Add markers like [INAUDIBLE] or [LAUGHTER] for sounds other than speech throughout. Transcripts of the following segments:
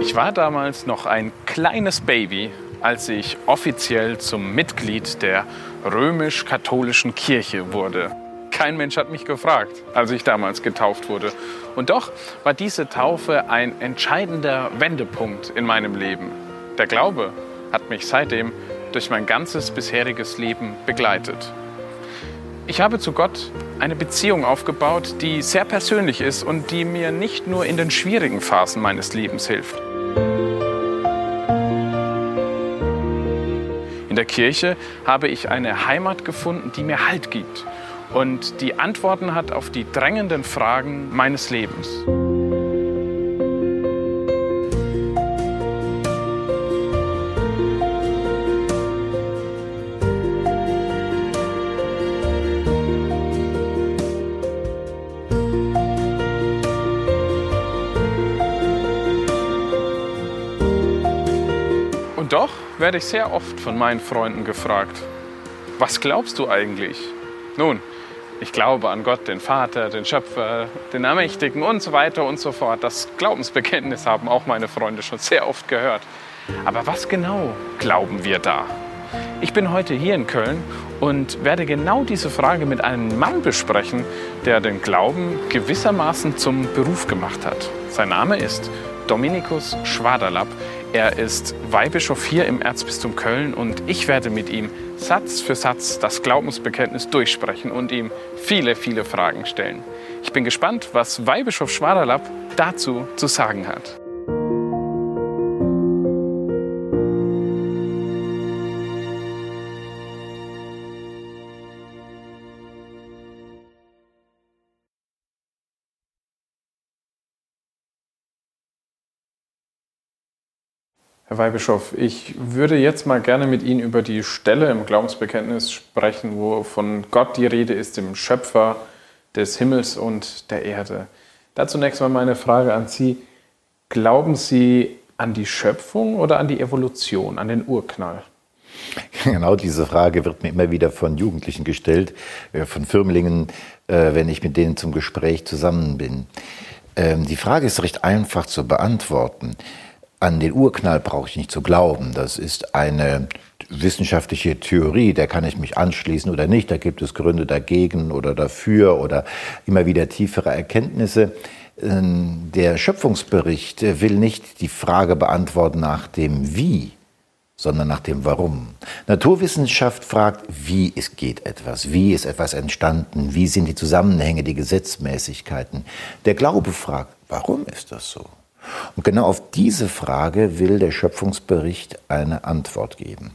Ich war damals noch ein kleines Baby, als ich offiziell zum Mitglied der römisch-katholischen Kirche wurde. Kein Mensch hat mich gefragt, als ich damals getauft wurde. Und doch war diese Taufe ein entscheidender Wendepunkt in meinem Leben. Der Glaube hat mich seitdem durch mein ganzes bisheriges Leben begleitet. Ich habe zu Gott eine Beziehung aufgebaut, die sehr persönlich ist und die mir nicht nur in den schwierigen Phasen meines Lebens hilft. In der Kirche habe ich eine Heimat gefunden, die mir Halt gibt und die Antworten hat auf die drängenden Fragen meines Lebens. Werde ich sehr oft von meinen Freunden gefragt, was glaubst du eigentlich? Nun, ich glaube an Gott, den Vater, den Schöpfer, den Ermächtigen und so weiter und so fort. Das Glaubensbekenntnis haben auch meine Freunde schon sehr oft gehört. Aber was genau glauben wir da? Ich bin heute hier in Köln und werde genau diese Frage mit einem Mann besprechen, der den Glauben gewissermaßen zum Beruf gemacht hat. Sein Name ist Dominikus Schwaderlapp. Er ist Weihbischof hier im Erzbistum Köln und ich werde mit ihm Satz für Satz das Glaubensbekenntnis durchsprechen und ihm viele, viele Fragen stellen. Ich bin gespannt, was Weihbischof Schwaderlapp dazu zu sagen hat. Herr Weihbischof, ich würde jetzt mal gerne mit Ihnen über die Stelle im Glaubensbekenntnis sprechen, wo von Gott die Rede ist, dem Schöpfer des Himmels und der Erde. Da zunächst mal meine Frage an Sie. Glauben Sie an die Schöpfung oder an die Evolution, an den Urknall? [LAUGHS] Genau diese Frage wird mir immer wieder von Jugendlichen gestellt, äh, von Firmlingen, äh, wenn ich mit denen zum Gespräch zusammen bin. Ähm, die Frage ist recht einfach zu beantworten. An den Urknall brauche ich nicht zu glauben. Das ist eine wissenschaftliche Theorie, der kann ich mich anschließen oder nicht. Da gibt es Gründe dagegen oder dafür oder immer wieder tiefere Erkenntnisse. Ähm, der Schöpfungsbericht will nicht die Frage beantworten nach dem Wie, sondern nach dem Warum. Naturwissenschaft fragt, wie es geht etwas, wie ist etwas entstanden, wie sind die Zusammenhänge, die Gesetzmäßigkeiten. Der Glaube fragt, warum ist das so? Und genau auf diese Frage will der Schöpfungsbericht eine Antwort geben.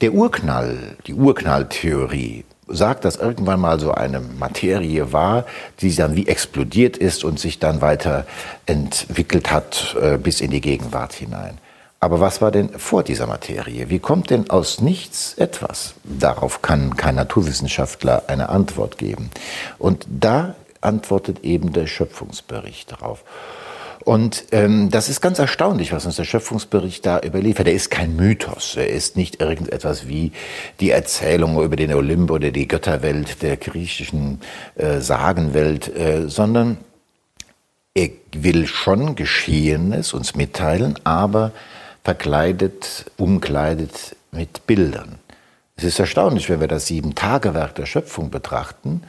Der Urknall, die Urknalltheorie, sagt, dass irgendwann mal so eine Materie war, die dann wie explodiert ist und sich dann weiter entwickelt hat äh, bis in die Gegenwart hinein. Aber was war denn vor dieser Materie? Wie kommt denn aus nichts etwas? Darauf kann kein Naturwissenschaftler eine Antwort geben. Und da antwortet eben der Schöpfungsbericht darauf. Und ähm, das ist ganz erstaunlich, was uns der Schöpfungsbericht da überliefert. Er ist kein Mythos. Er ist nicht irgendetwas wie die Erzählung über den Olymp oder die Götterwelt der griechischen äh, Sagenwelt, äh, sondern er will schon Geschehenes uns mitteilen, aber verkleidet, umkleidet mit Bildern. Es ist erstaunlich, wenn wir das Sieben-Tage-Werk der Schöpfung betrachten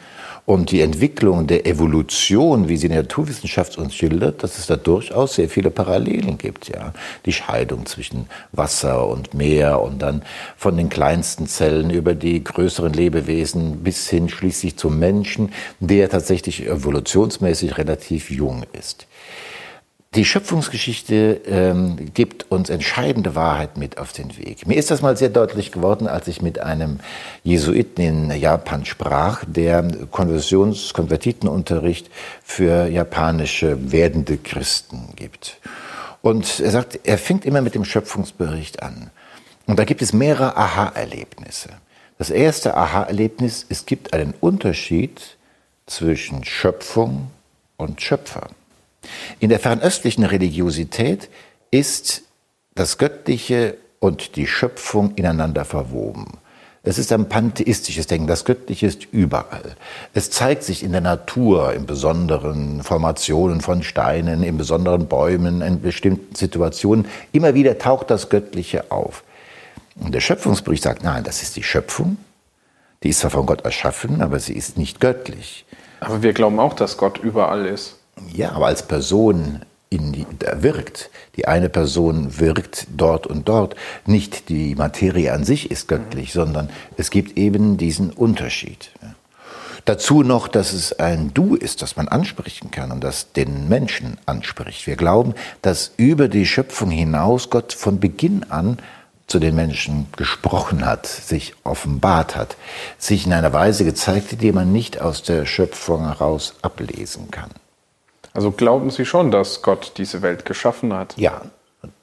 und die Entwicklung der Evolution, wie sie in der Naturwissenschaft uns schildert, dass es da durchaus sehr viele Parallelen gibt. Ja, die Scheidung zwischen Wasser und Meer und dann von den kleinsten Zellen über die größeren Lebewesen bis hin schließlich zum Menschen, der tatsächlich evolutionsmäßig relativ jung ist. Die Schöpfungsgeschichte ähm, gibt uns entscheidende Wahrheit mit auf den Weg. Mir ist das mal sehr deutlich geworden, als ich mit einem Jesuiten in Japan sprach, der Konversions-, Konvertitenunterricht für japanische werdende Christen gibt. Und er sagt, er fängt immer mit dem Schöpfungsbericht an. Und da gibt es mehrere Aha-Erlebnisse. Das erste Aha-Erlebnis, es gibt einen Unterschied zwischen Schöpfung und Schöpfer. In der fernöstlichen Religiosität ist das Göttliche und die Schöpfung ineinander verwoben. Es ist ein pantheistisches Denken. Das Göttliche ist überall. Es zeigt sich in der Natur, in besonderen Formationen von Steinen, in besonderen Bäumen, in bestimmten Situationen. Immer wieder taucht das Göttliche auf. Und der Schöpfungsbericht sagt, nein, das ist die Schöpfung. Die ist zwar von Gott erschaffen, aber sie ist nicht göttlich. Aber wir glauben auch, dass Gott überall ist. Ja, aber als Person die, wirkt. Die eine Person wirkt dort und dort. Nicht die Materie an sich ist göttlich, mhm. sondern es gibt eben diesen Unterschied. Dazu noch, dass es ein Du ist, das man ansprechen kann und das den Menschen anspricht. Wir glauben, dass über die Schöpfung hinaus Gott von Beginn an zu den Menschen gesprochen hat, sich offenbart hat, sich in einer Weise gezeigt hat, die man nicht aus der Schöpfung heraus ablesen kann. Also glauben Sie schon, dass Gott diese Welt geschaffen hat? Ja,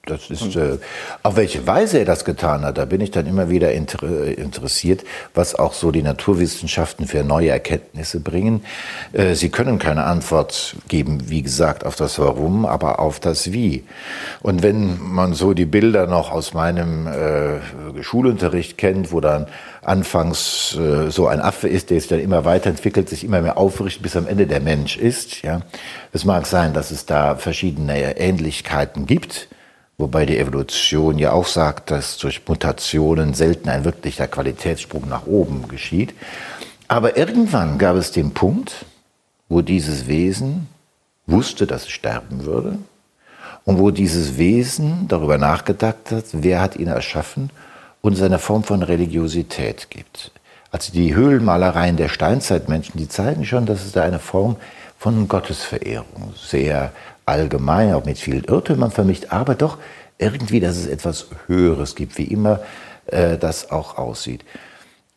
das ist, äh, auf welche Weise er das getan hat, da bin ich dann immer wieder inter interessiert, was auch so die Naturwissenschaften für neue Erkenntnisse bringen. Äh, sie können keine Antwort geben, wie gesagt, auf das Warum, aber auf das Wie. Und wenn man so die Bilder noch aus meinem äh, Schulunterricht kennt, wo dann anfangs äh, so ein Affe ist, der sich dann immer weiterentwickelt, sich immer mehr aufrichtet, bis am Ende der Mensch ist, ja. Es mag sein, dass es da verschiedene Ähnlichkeiten gibt Wobei die Evolution ja auch sagt, dass durch Mutationen selten ein wirklicher Qualitätssprung nach oben geschieht. Aber irgendwann gab es den Punkt, wo dieses Wesen wusste, dass es sterben würde und wo dieses Wesen darüber nachgedacht hat, wer hat ihn erschaffen und es eine Form von Religiosität gibt. Also die Höhlenmalereien der Steinzeitmenschen, die zeigen schon, dass es da eine Form von Gottesverehrung sehr allgemein, auch mit vielen Irrtümern vermischt, aber doch irgendwie, dass es etwas Höheres gibt, wie immer äh, das auch aussieht.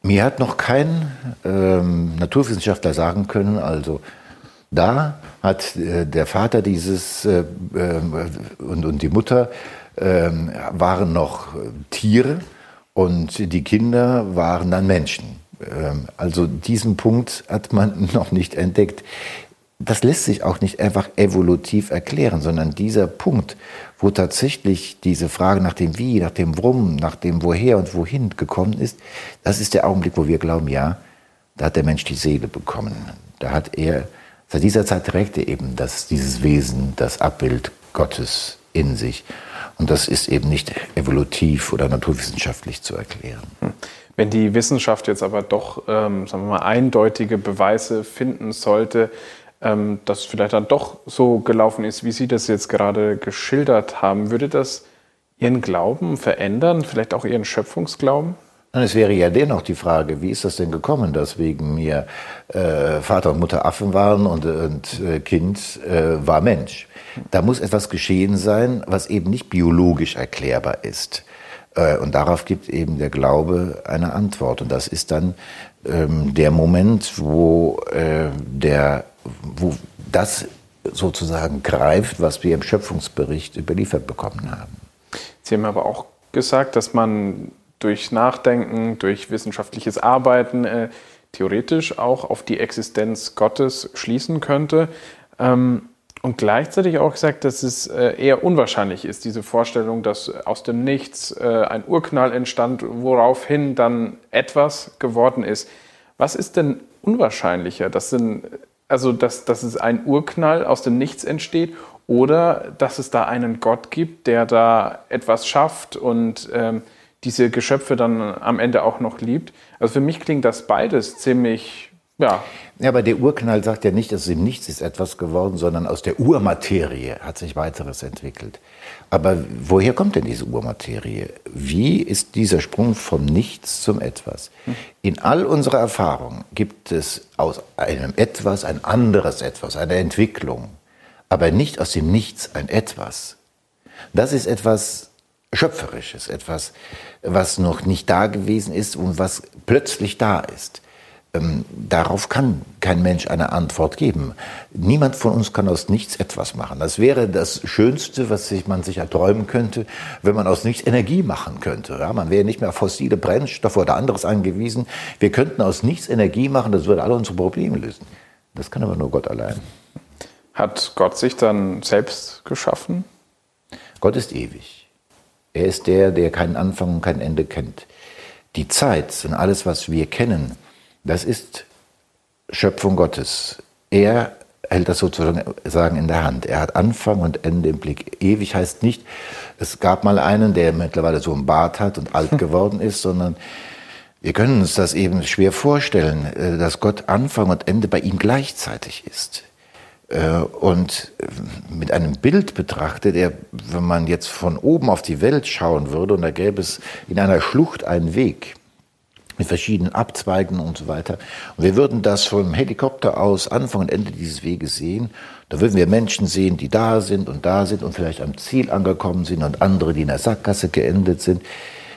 Mir hat noch kein ähm, Naturwissenschaftler sagen können, also da hat äh, der Vater dieses äh, äh und, und die Mutter ähm, waren noch Tiere und die Kinder waren dann Menschen. Ähm, also diesen Punkt hat man [LAUGHS] noch nicht entdeckt das lässt sich auch nicht einfach evolutiv erklären, sondern dieser Punkt, wo tatsächlich diese Frage nach dem Wie, nach dem Warum, nach dem Woher und Wohin gekommen ist, das ist der Augenblick, wo wir glauben, ja, da hat der Mensch die Seele bekommen. Da hat er, seit dieser Zeit trägt er eben das, dieses Wesen, das Abbild Gottes in sich. Und das ist eben nicht evolutiv oder naturwissenschaftlich zu erklären. Hm. Wenn die Wissenschaft jetzt aber doch, ähm, sagen wir mal, eindeutige Beweise finden sollte, ähm, dass vielleicht dann doch so gelaufen ist, wie Sie das jetzt gerade geschildert haben. Würde das Ihren Glauben verändern, vielleicht auch Ihren Schöpfungsglauben? es wäre ja dennoch die Frage, wie ist das denn gekommen, dass wegen mir äh, Vater und Mutter Affen waren und, und äh, Kind äh, war Mensch. Da muss etwas geschehen sein, was eben nicht biologisch erklärbar ist. Äh, und darauf gibt eben der Glaube eine Antwort. Und das ist dann ähm, der Moment, wo äh, der wo das sozusagen greift, was wir im Schöpfungsbericht überliefert bekommen haben. Sie haben aber auch gesagt, dass man durch Nachdenken, durch wissenschaftliches Arbeiten äh, theoretisch auch auf die Existenz Gottes schließen könnte. Ähm, und gleichzeitig auch gesagt, dass es äh, eher unwahrscheinlich ist, diese Vorstellung, dass aus dem Nichts äh, ein Urknall entstand, woraufhin dann etwas geworden ist. Was ist denn unwahrscheinlicher? Das sind also dass, dass es ein Urknall aus dem Nichts entsteht oder dass es da einen Gott gibt, der da etwas schafft und ähm, diese Geschöpfe dann am Ende auch noch liebt. Also für mich klingt das beides ziemlich ja. Ja, aber der Urknall sagt ja nicht, dass es im Nichts ist etwas geworden, sondern aus der Urmaterie hat sich weiteres entwickelt. Aber woher kommt denn diese Urmaterie? Wie ist dieser Sprung vom Nichts zum Etwas? In all unserer Erfahrung gibt es aus einem Etwas ein anderes Etwas, eine Entwicklung, aber nicht aus dem Nichts ein Etwas. Das ist etwas Schöpferisches, etwas, was noch nicht da gewesen ist und was plötzlich da ist. Ähm, darauf kann kein Mensch eine Antwort geben. Niemand von uns kann aus nichts etwas machen. Das wäre das Schönste, was sich, man sich erträumen könnte, wenn man aus nichts Energie machen könnte. Ja, man wäre nicht mehr auf fossile Brennstoffe oder anderes angewiesen. Wir könnten aus nichts Energie machen, das würde alle unsere Probleme lösen. Das kann aber nur Gott allein. Hat Gott sich dann selbst geschaffen? Gott ist ewig. Er ist der, der keinen Anfang und kein Ende kennt Die Zeit und alles, was wir kennen, das ist Schöpfung Gottes. Er hält das sozusagen in der Hand. Er hat Anfang und Ende im Blick. Ewig heißt nicht, es gab mal einen, der mittlerweile so einen Bart hat und alt [LAUGHS] geworden ist, sondern wir können uns das eben schwer vorstellen, äh, dass Gott Anfang und Ende bei ihm gleichzeitig ist. Äh, und mit einem Bild betrachtet, er, wenn man jetzt von oben auf die Welt schauen würde und da gäbe es in einer Schlucht einen Weg mit verschiedenen Abzweigen und so weiter. Und wir würden das vom Helikopter aus Anfang und Ende dieses Weges sehen. Da würden wir Menschen sehen, die da sind und da sind und vielleicht am Ziel angekommen sind und andere, die in der Sackgasse geendet sind.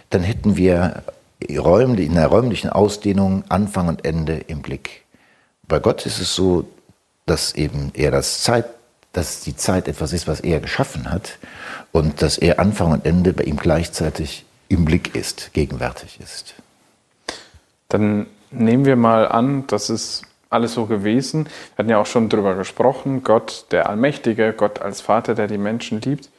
Dann hätten wir in der räumlichen Ausdehnung Anfang und Ende im Blick. Bei Gott ist es so, dass eben er das Zeit, dass die Zeit etwas ist, was er geschaffen hat und dass er Anfang und Ende bei ihm gleichzeitig im Blick ist, gegenwärtig ist. Dann nehmen wir mal an, das ist alles so gewesen. Wir hatten ja auch schon darüber gesprochen, Gott, der Allmächtige, Gott als Vater, der die Menschen liebt.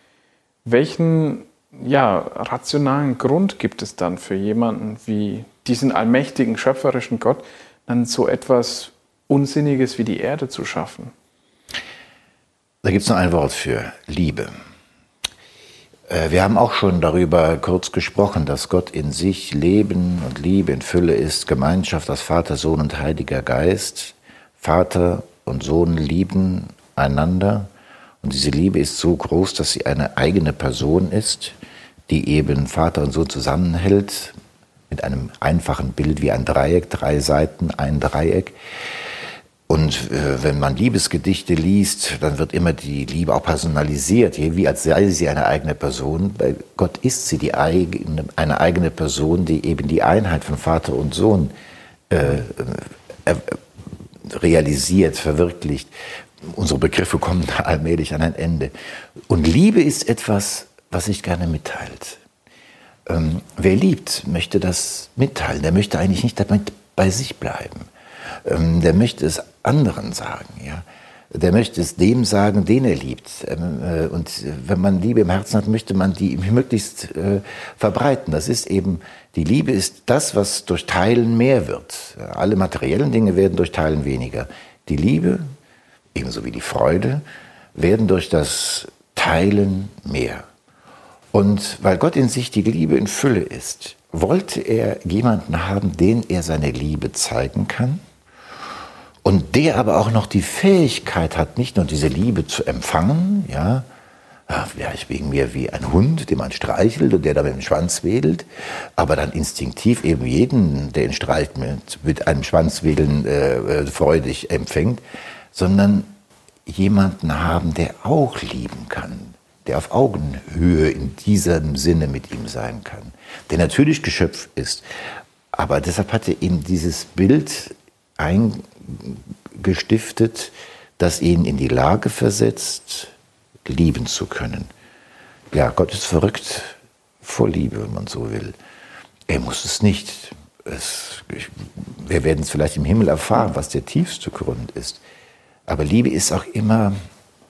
Welchen ja, rationalen Grund gibt es dann für jemanden wie diesen allmächtigen, schöpferischen Gott, dann so etwas Unsinniges wie die Erde zu schaffen? Da gibt es nur ein Wort für Liebe. Äh, wir haben auch schon darüber kurz gesprochen, dass Gott in sich Leben und Liebe in Fülle ist, Gemeinschaft aus Vater, Sohn und Heiliger Geist. Vater und Sohn lieben einander und diese Liebe ist so groß, dass sie eine eigene Person ist, die eben Vater und Sohn zusammenhält, mit einem einfachen Bild wie ein Dreieck, drei Seiten, ein Dreieck. Und äh, wenn man Liebesgedichte liest, dann wird immer die Liebe auch personalisiert, wie als sei sie eine eigene Person. Bei Gott ist sie die eigene, eine eigene Person, die eben die Einheit von Vater und Sohn äh, äh, realisiert, verwirklicht unsere Begriffe kommen da allmählich an ein Ende. Und Liebe ist etwas, was sich gerne mitteilt. Ähm, wer liebt, möchte das mitteilen. Der möchte eigentlich nicht damit bei sich bleiben. Ähm, der möchte es anderen sagen. Ja? Der möchte es dem sagen, den er liebt. Ähm, äh, und wenn man Liebe im Herzen hat, möchte man die [LAUGHS] möglichst äh, verbreiten. Das ist eben, die Liebe ist das, was durch Teilen mehr wird. Alle materiellen Dinge werden durch Teilen weniger. Die Liebe ebenso wie die Freude, werden durch das Teilen mehr. Und weil Gott in sich die Liebe in Fülle ist, wollte er jemanden haben, den er seine Liebe zeigen kann und der aber auch noch die Fähigkeit hat, nicht nur diese Liebe zu empfangen, ja, vielleicht wegen mir wie ein Hund, den man streichelt und der da mit dem Schwanz wedelt, aber dann instinktiv eben jeden, der ihn streicht, mit, mit einem Schwanzwedeln äh, äh freudig empfängt, sondern jemanden haben, der auch lieben kann, der auf Augenhöhe in diesem Sinne mit ihm sein kann, der natürlich Geschöpf ist. Aber deshalb hat er ihm dieses Bild eingestiftet, das ihn in die Lage versetzt, lieben zu können. Ja, Gott ist verrückt vor Liebe, wenn man so will. Er muss es nicht. Es, wir werden es vielleicht im Himmel erfahren, was der tiefste Grund ist. Aber Liebe ist auch immer,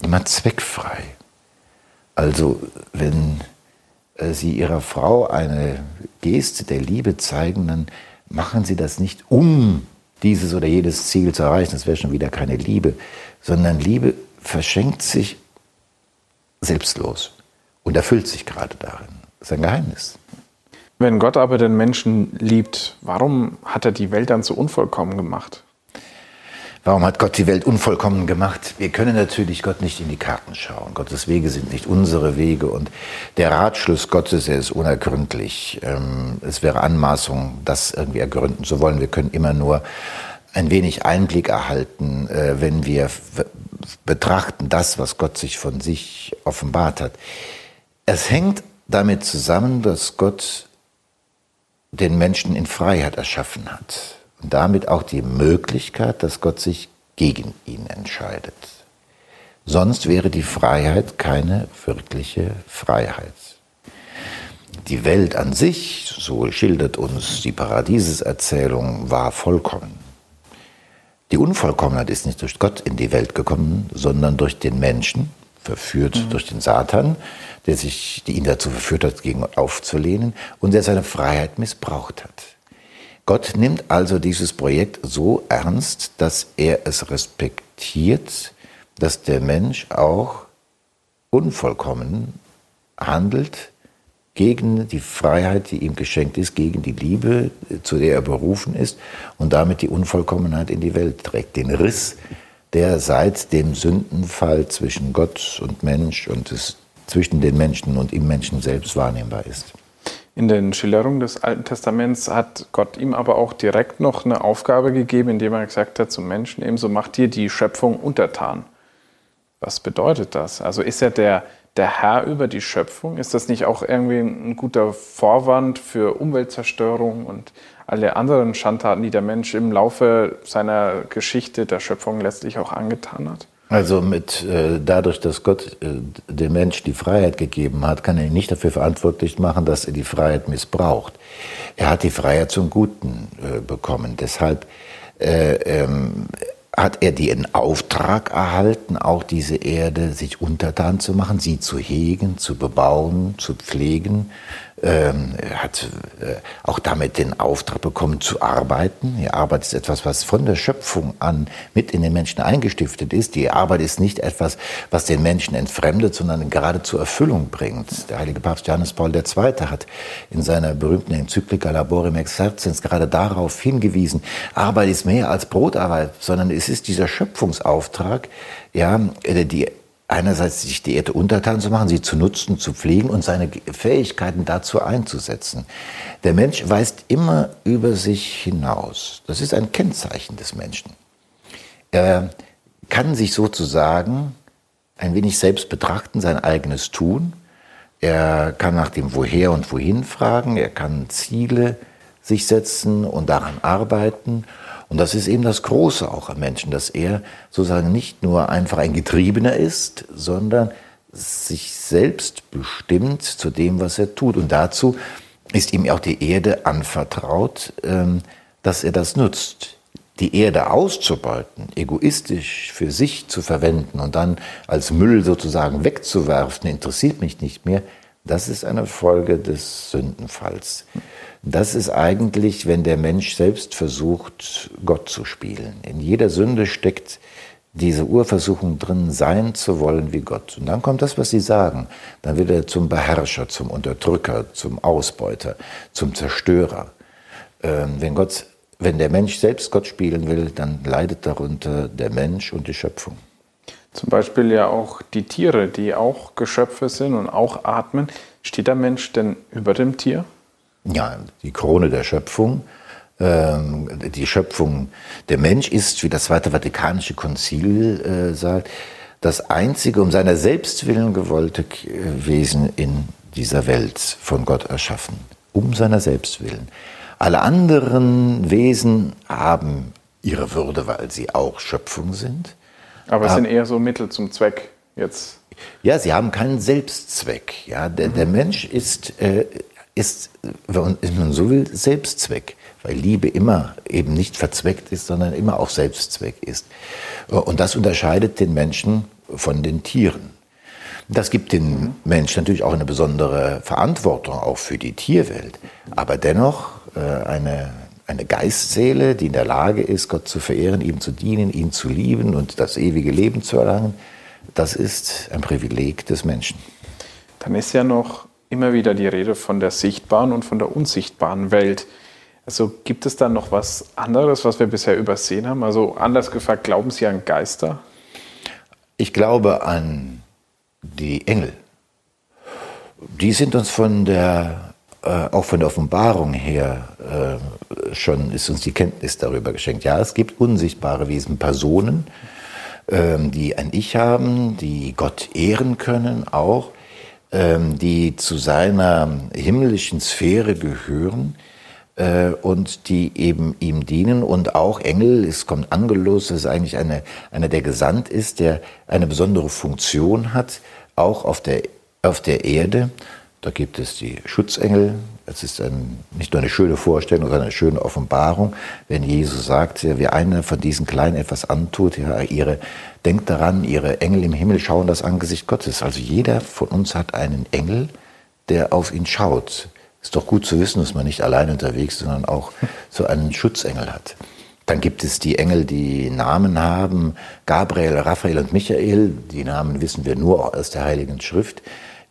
immer zweckfrei. Also wenn äh, Sie Ihrer Frau eine Geste der Liebe zeigen, dann machen Sie das nicht, um dieses oder jedes Ziel zu erreichen, das wäre schon wieder keine Liebe, sondern Liebe verschenkt sich selbstlos und erfüllt sich gerade darin. Das ist ein Geheimnis. Wenn Gott aber den Menschen liebt, warum hat er die Welt dann so unvollkommen gemacht? Warum hat Gott die Welt unvollkommen gemacht? Wir können natürlich Gott nicht in die Karten schauen. Gottes Wege sind nicht unsere Wege und der Ratschluss Gottes, er ist unergründlich. Ähm, es wäre Anmaßung, das irgendwie ergründen zu wollen. Wir können immer nur ein wenig Einblick erhalten, äh, wenn wir betrachten das, was Gott sich von sich offenbart hat. Es hängt damit zusammen, dass Gott den Menschen in Freiheit erschaffen hat und damit auch die Möglichkeit, dass Gott sich gegen ihn entscheidet. Sonst wäre die Freiheit keine wirkliche Freiheit. Die Welt an sich, so schildert uns die Paradieseserzählung, war vollkommen. Die Unvollkommenheit ist nicht durch Gott in die Welt gekommen, sondern durch den Menschen, verführt mhm. durch den Satan, der sich, die ihn dazu verführt hat, gegen Gott aufzulehnen und der seine Freiheit missbraucht hat. Gott nimmt also dieses Projekt so ernst, dass er es respektiert, dass der Mensch auch unvollkommen handelt gegen die Freiheit, die ihm geschenkt ist, gegen die Liebe, zu der er berufen ist und damit die Unvollkommenheit in die Welt trägt. Den Riss, der seit dem Sündenfall zwischen Gott und Mensch und es, zwischen den Menschen und im Menschen selbst wahrnehmbar ist. In den Schilderungen des Alten Testaments hat Gott ihm aber auch direkt noch eine Aufgabe gegeben, indem er gesagt hat zum Menschen, ebenso macht dir die Schöpfung untertan. Was bedeutet das? Also ist er der, der Herr über die Schöpfung? Ist das nicht auch irgendwie ein guter Vorwand für Umweltzerstörung und alle anderen Schandtaten, die der Mensch im Laufe seiner Geschichte der Schöpfung letztlich auch angetan hat? Also mit äh, dadurch, dass Gott äh, dem Mensch die Freiheit gegeben hat, kann er ihn nicht dafür verantwortlich machen, dass er die Freiheit missbraucht. Er hat die Freiheit zum Guten äh, bekommen. Deshalb äh, ähm, hat er den Auftrag erhalten, auch diese Erde sich untertan zu machen, sie zu hegen, zu bebauen, zu pflegen, ähm, hat äh, auch damit den Auftrag bekommen zu arbeiten. Die Arbeit ist etwas, was von der Schöpfung an mit in den Menschen eingestiftet ist. Die Arbeit ist nicht etwas, was den Menschen entfremdet, sondern gerade zur Erfüllung bringt. Der heilige Papst Johannes Paul II. hat in seiner berühmten Enzyklika Laborem Exercens gerade darauf hingewiesen, Arbeit ist mehr als Brotarbeit, sondern es ist dieser Schöpfungsauftrag, ja, die einerseits sich die Erde untertan zu machen, sie zu nutzen, zu pflegen und seine Fähigkeiten dazu einzusetzen. Der Mensch weist immer über sich hinaus. Das ist ein Kennzeichen des Menschen. Er kann sich sozusagen ein wenig selbst betrachten, sein eigenes Tun. Er kann nach dem Woher und Wohin fragen. Er kann Ziele sich setzen und daran arbeiten. Und das ist eben das Große auch am Menschen, dass er sozusagen nicht nur einfach ein Getriebener ist, sondern sich selbst bestimmt zu dem, was er tut. Und dazu ist ihm auch die Erde anvertraut, ähm, dass er das nutzt. Die Erde auszubeuten, egoistisch für sich zu verwenden und dann als Müll sozusagen wegzuwerfen, interessiert mich nicht mehr. Das ist eine Folge des Sündenfalls. Das ist eigentlich, wenn der Mensch selbst versucht, Gott zu spielen. In jeder Sünde steckt diese Urversuchung drin, sein zu wollen wie Gott. Und dann kommt das, was Sie sagen. Dann wird er zum Beherrscher, zum Unterdrücker, zum Ausbeuter, zum Zerstörer. Ähm, wenn, Gott, wenn der Mensch selbst Gott spielen will, dann leidet darunter der Mensch und die Schöpfung. Zum Beispiel ja auch die Tiere, die auch Geschöpfe sind und auch atmen. Steht der Mensch denn über dem Tier? Ja, die Krone der Schöpfung. Ähm, die Schöpfung, der Mensch ist, wie das Zweite Vatikanische Konzil äh, sagt, das einzige um seiner selbst willen gewollte Wesen in dieser Welt von Gott erschaffen. Um seiner selbst willen. Alle anderen Wesen haben ihre Würde, weil sie auch Schöpfung sind. Aber es sind eher so Mittel zum Zweck jetzt. Ja, sie haben keinen Selbstzweck. Ja, der, mhm. der Mensch ist äh, ist, wenn man so will, Selbstzweck, weil Liebe immer eben nicht verzweckt ist, sondern immer auch Selbstzweck ist. Und das unterscheidet den Menschen von den Tieren. Das gibt den Menschen natürlich auch eine besondere Verantwortung, auch für die Tierwelt, aber dennoch äh, eine, eine Geistseele, die in der Lage ist, Gott zu verehren, ihm zu dienen, ihn zu lieben und das ewige Leben zu erlangen, das ist ein Privileg des Menschen. Dann ist ja noch immer wieder die Rede von der sichtbaren und von der unsichtbaren Welt. Also gibt es da noch was anderes, was wir bisher übersehen haben? Also anders gefragt, glauben Sie an Geister? Ich glaube an die Engel. Die sind uns von der, äh, auch von der Offenbarung her, äh, schon ist uns die Kenntnis darüber geschenkt. Ja, es gibt unsichtbare Wesen, Personen, äh, die ein Ich haben, die Gott ehren können, auch die zu seiner himmlischen Sphäre gehören äh, und die eben ihm dienen und auch Engel, es kommt Angelos, das ist eigentlich eine, einer, der gesandt ist, der eine besondere Funktion hat, auch auf der, auf der Erde, Da gibt es die Schutzengel. Es ist ein, nicht nur eine schöne Vorstellung, sondern eine schöne Offenbarung, wenn Jesus sagt, ja, wer einer von diesen Kleinen etwas antut, ja, ihre, denkt daran, ihre Engel im Himmel schauen das Angesicht Gottes. Also jeder von uns hat einen Engel, der auf ihn schaut. Ist doch gut zu wissen, dass man nicht allein unterwegs, sondern auch so einen Schutzengel hat. Dann gibt es die Engel, die Namen haben, Gabriel, Raphael und Michael. Die Namen wissen wir nur aus der Heiligen Schrift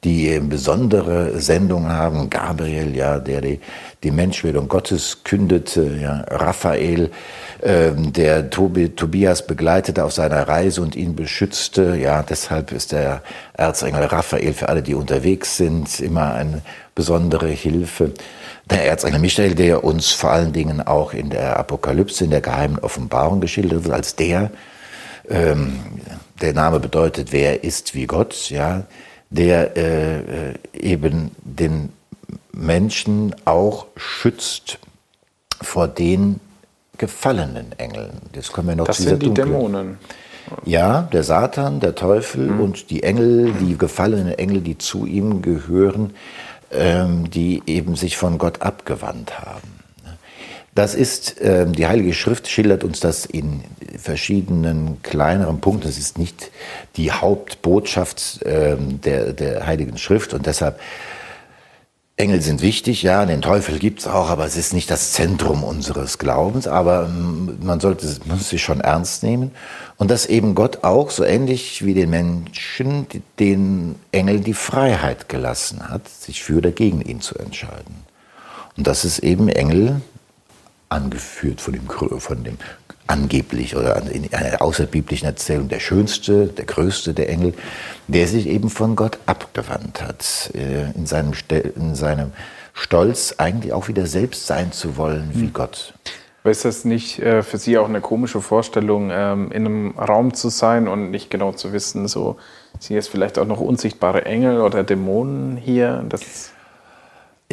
die besondere Sendung haben. Gabriel, ja, der die, die Menschwerdung Gottes kündete, ja, Raphael, äh, der Tobi, Tobias begleitete auf seiner Reise und ihn beschützte. Ja, deshalb ist der Erzengel Raphael für alle, die unterwegs sind, immer eine besondere Hilfe. Der Erzengel Michael, der uns vor allen Dingen auch in der Apokalypse, in der geheimen Offenbarung geschildert wird, als der, ähm, der Name bedeutet, wer ist wie Gott, ja, der äh, äh, eben den Menschen auch schützt vor den gefallenen Engeln. Das kommen wir noch das zu sind die Dunkle. Dämonen. Ja, der Satan, der Teufel mhm. und die Engel, die gefallenen Engel, die zu ihm gehören, ähm, die eben sich von Gott abgewandt haben. Das ist, äh, die Heilige Schrift schildert uns das in verschiedenen kleineren Punkten. Das ist nicht die Hauptbotschaft äh, der, der Heiligen Schrift und deshalb Engel sind wichtig, ja, den Teufel gibt's auch, aber es ist nicht das Zentrum unseres Glaubens, aber ähm, man sollte muss sich schon ernst nehmen. Und dass eben Gott auch, so ähnlich wie den Menschen, den Engel die Freiheit gelassen hat, sich für oder gegen ihn zu entscheiden. Und dass es eben Engel angeführt von dem, von dem angeblich oder in einer außerbiblischen Erzählung der schönste, der größte der Engel, der sich eben von Gott abgewandt hat, äh, in seinem, in seinem Stolz eigentlich auch wieder selbst sein zu wollen wie hm. Gott. Aber ist das nicht äh, für Sie auch eine komische Vorstellung, ähm, in einem Raum zu sein und nicht genau zu wissen, so sind jetzt vielleicht auch noch unsichtbare Engel oder Dämonen hier? Das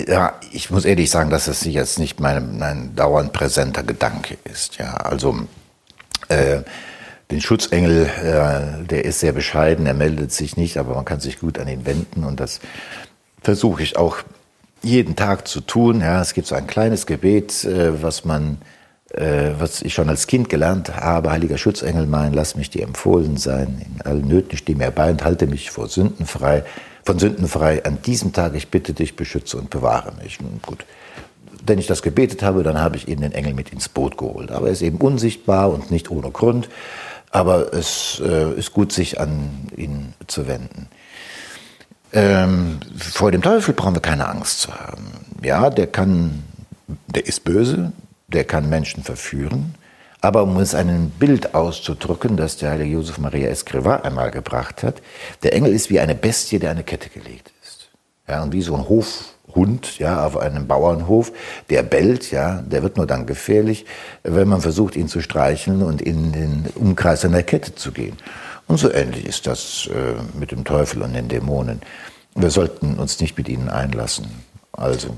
ja, ich muss ehrlich sagen, dass es jetzt nicht mein, mein dauernd präsenter Gedanke ist. Ja, also äh, den Schutzengel, äh, der ist sehr bescheiden, er meldet sich nicht, aber man kann sich gut an ihn wenden und das versuche ich auch jeden Tag zu tun. Ja, es gibt so ein kleines Gebet, äh, was man, äh, was ich schon als Kind gelernt habe. Heiliger Schutzengel mein, lass mich dir empfohlen sein. In allen Nöten steh mir bei und halte mich vor Sünden frei von Sünden frei an diesem Tag, ich bitte dich, beschütze und bewahre mich. Nun, gut. Wenn ich das gebetet habe, dann habe ich eben den Engel mit ins Boot geholt. Aber er ist eben unsichtbar und nicht ohne Grund. Aber es äh, ist gut, sich an ihn zu wenden. Ähm, vor dem Teufel brauchen wir keine Angst zu haben. Ja, der kann, der ist böse, der kann Menschen verführen. Aber um es ein Bild auszudrücken, das der heilige Josef Maria Escriva einmal gebracht hat, der Engel ist wie eine Bestie, der eine Kette gelegt ist. Ja, und wie so ein Hofhund, ja, auf einem Bauernhof, der bellt, ja, der wird nur dann gefährlich, wenn man versucht, ihn zu streicheln und in den Umkreis einer Kette zu gehen. Und so ähnlich ist das äh, mit dem Teufel und den Dämonen. Wir sollten uns nicht mit ihnen einlassen. Also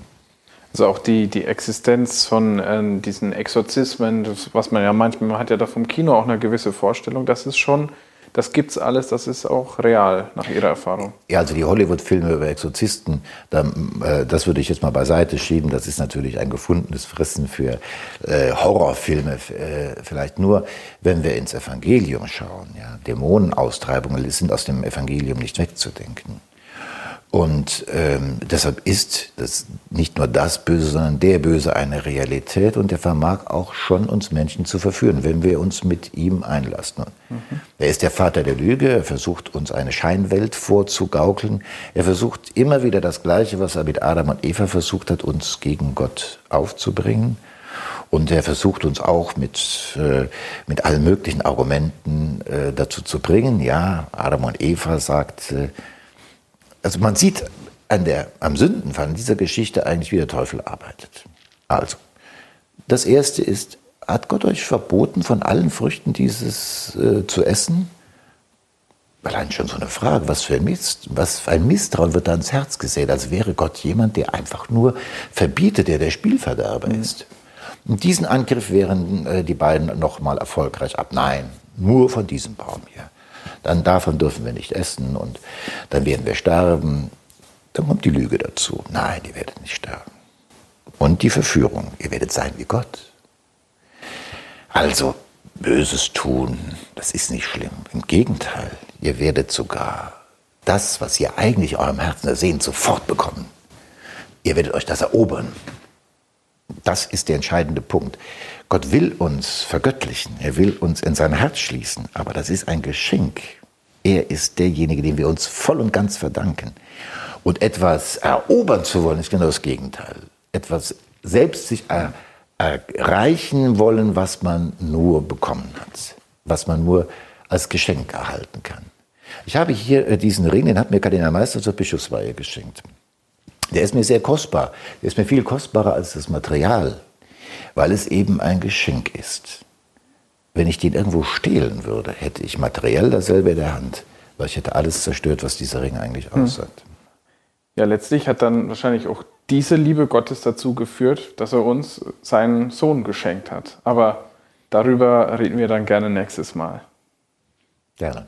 also auch die, die Existenz von äh, diesen Exorzismen, das, was man ja manchmal, man hat ja da vom Kino auch eine gewisse Vorstellung, das ist schon, das gibt's alles, das ist auch real nach Ihrer Erfahrung. Ja, also die Hollywood-Filme über Exorzisten, da, äh, das würde ich jetzt mal beiseite schieben. Das ist natürlich ein gefundenes Fressen für äh, Horrorfilme. Äh, vielleicht nur, wenn wir ins Evangelium schauen. Ja. Dämonenaustreibungen sind aus dem Evangelium nicht wegzudenken. Und ähm, deshalb ist das nicht nur das Böse, sondern der Böse eine Realität und der vermag auch schon uns Menschen zu verführen, wenn wir uns mit ihm einlassen. Mhm. Er ist der Vater der Lüge, er versucht uns eine Scheinwelt vorzugaukeln, er versucht immer wieder das Gleiche, was er mit Adam und Eva versucht hat, uns gegen Gott aufzubringen. Und er versucht uns auch mit, äh, mit allen möglichen Argumenten äh, dazu zu bringen. Ja, Adam und Eva sagt, äh, also man sieht an der, am Sündenfall in dieser Geschichte eigentlich, wie der Teufel arbeitet. Also, das erste ist, hat Gott euch verboten, von allen Früchten dieses äh, zu essen? Allein schon so eine Frage, was für ein Mist, was für ein Misstrauen wird da ins Herz gesät, als wäre Gott jemand, der einfach nur verbietet, der der Spielverderber mhm. ist. Und diesen Angriff wehren äh, die beiden nochmal erfolgreich ab. Nein, nur von diesem Baum hier dann davon dürfen wir nicht essen und dann werden wir sterben. Dann kommt die Lüge dazu. Nein, ihr werdet nicht sterben. Und die Verführung, ihr werdet sein wie Gott. Also, Böses tun, das ist nicht schlimm. Im Gegenteil, ihr werdet sogar das, was ihr eigentlich eurem Herzen ersehnt, sofort bekommen. Ihr werdet euch das erobern. Das ist der entscheidende Punkt. Gott will uns vergöttlichen, er will uns in sein Herz schließen, aber das ist ein Geschenk. Er ist derjenige, dem wir uns voll und ganz verdanken. Und etwas erobern zu wollen, ist genau das Gegenteil. Etwas selbst sich erreichen wollen, was man nur bekommen hat, was man nur als Geschenk erhalten kann. Ich habe hier äh, diesen Ring, den hat mir Kardinal Meister zur Bischofsweihe geschenkt. Der ist mir sehr kostbar. Der ist mir viel kostbarer als das Material, weil es eben ein Geschenk ist. Wenn ich den irgendwo stehlen würde, hätte ich materiell dasselbe in der Hand, weil ich hätte alles zerstört, was dieser Ring eigentlich hm. aussagt. Ja, letztlich hat dann wahrscheinlich auch diese Liebe Gottes dazu geführt, dass er uns seinen Sohn geschenkt hat. Aber darüber reden wir dann gerne nächstes Mal. Gerne.